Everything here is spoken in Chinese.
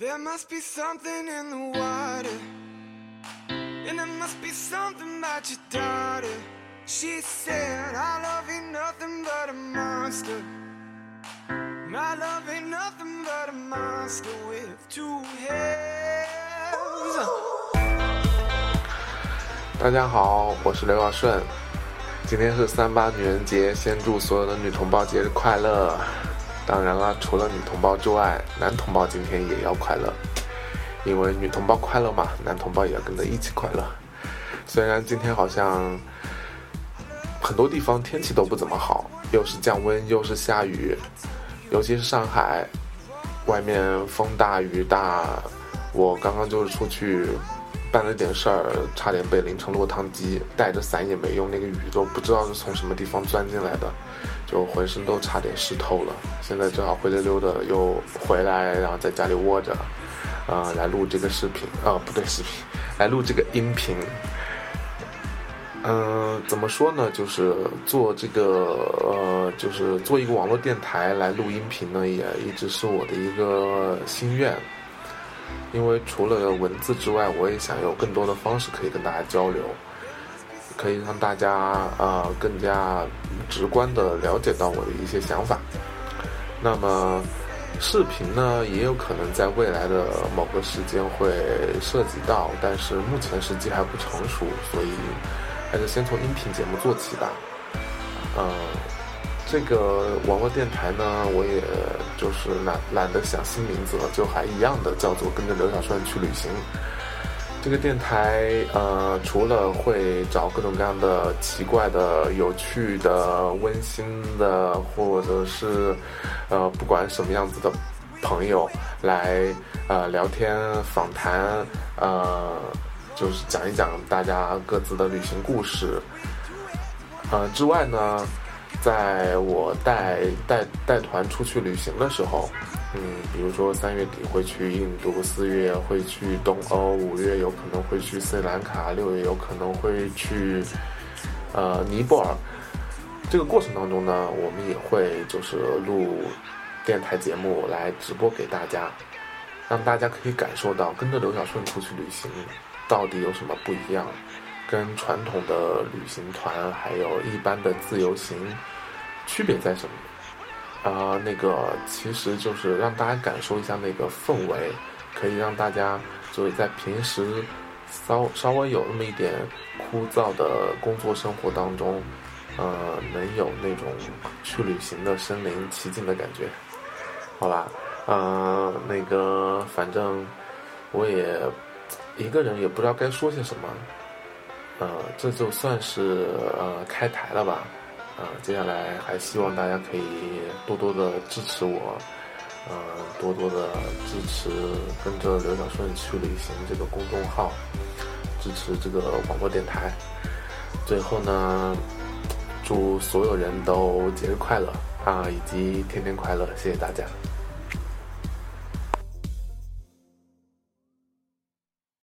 There must be something in the water. And there must be something about your daughter. She said, I love you nothing but a monster. My love ain't nothing but a monster with two heads. 大家好，我是刘小顺。今天是三八女人节，先祝所有的女同胞节日快乐。当然啦，除了女同胞之外，男同胞今天也要快乐，因为女同胞快乐嘛，男同胞也要跟着一起快乐。虽然今天好像很多地方天气都不怎么好，又是降温又是下雨，尤其是上海，外面风大雨大。我刚刚就是出去办了点事儿，差点被淋成落汤鸡，带着伞也没用，那个雨都不知道是从什么地方钻进来的。就浑身都差点湿透了，现在正好灰溜溜的又回来，然后在家里窝着，啊，来录这个视频，啊，不对，视频，来录这个音频。嗯，怎么说呢？就是做这个，呃，就是做一个网络电台来录音频呢，也一直是我的一个心愿。因为除了文字之外，我也想有更多的方式可以跟大家交流。可以让大家呃更加直观的了解到我的一些想法。那么，视频呢也有可能在未来的某个时间会涉及到，但是目前时机还不成熟，所以还是先从音频节目做起吧。嗯，这个网络电台呢，我也就是懒懒得想新名字了，就还一样的叫做跟着刘小顺去旅行。这个电台，呃，除了会找各种各样的奇怪的、有趣的、温馨的，或者是，呃，不管什么样子的朋友来，呃，聊天访谈，呃，就是讲一讲大家各自的旅行故事，呃，之外呢，在我带带带团出去旅行的时候。嗯，比如说三月底会去印度，四月会去东欧，五月有可能会去斯里兰卡，六月有可能会去呃尼泊尔。这个过程当中呢，我们也会就是录电台节目来直播给大家，让大家可以感受到跟着刘小顺出去旅行到底有什么不一样，跟传统的旅行团还有一般的自由行区别在什么。啊，那个其实就是让大家感受一下那个氛围，可以让大家就是在平时稍稍微有那么一点枯燥的工作生活当中，呃，能有那种去旅行的身临其境的感觉，好吧？呃，那个反正我也一个人也不知道该说些什么，呃，这就算是呃开台了吧。啊，接下来还希望大家可以多多的支持我，呃，多多的支持跟着刘小顺去旅行这个公众号，支持这个广播电台。最后呢，祝所有人都节日快乐啊，以及天天快乐，谢谢大家。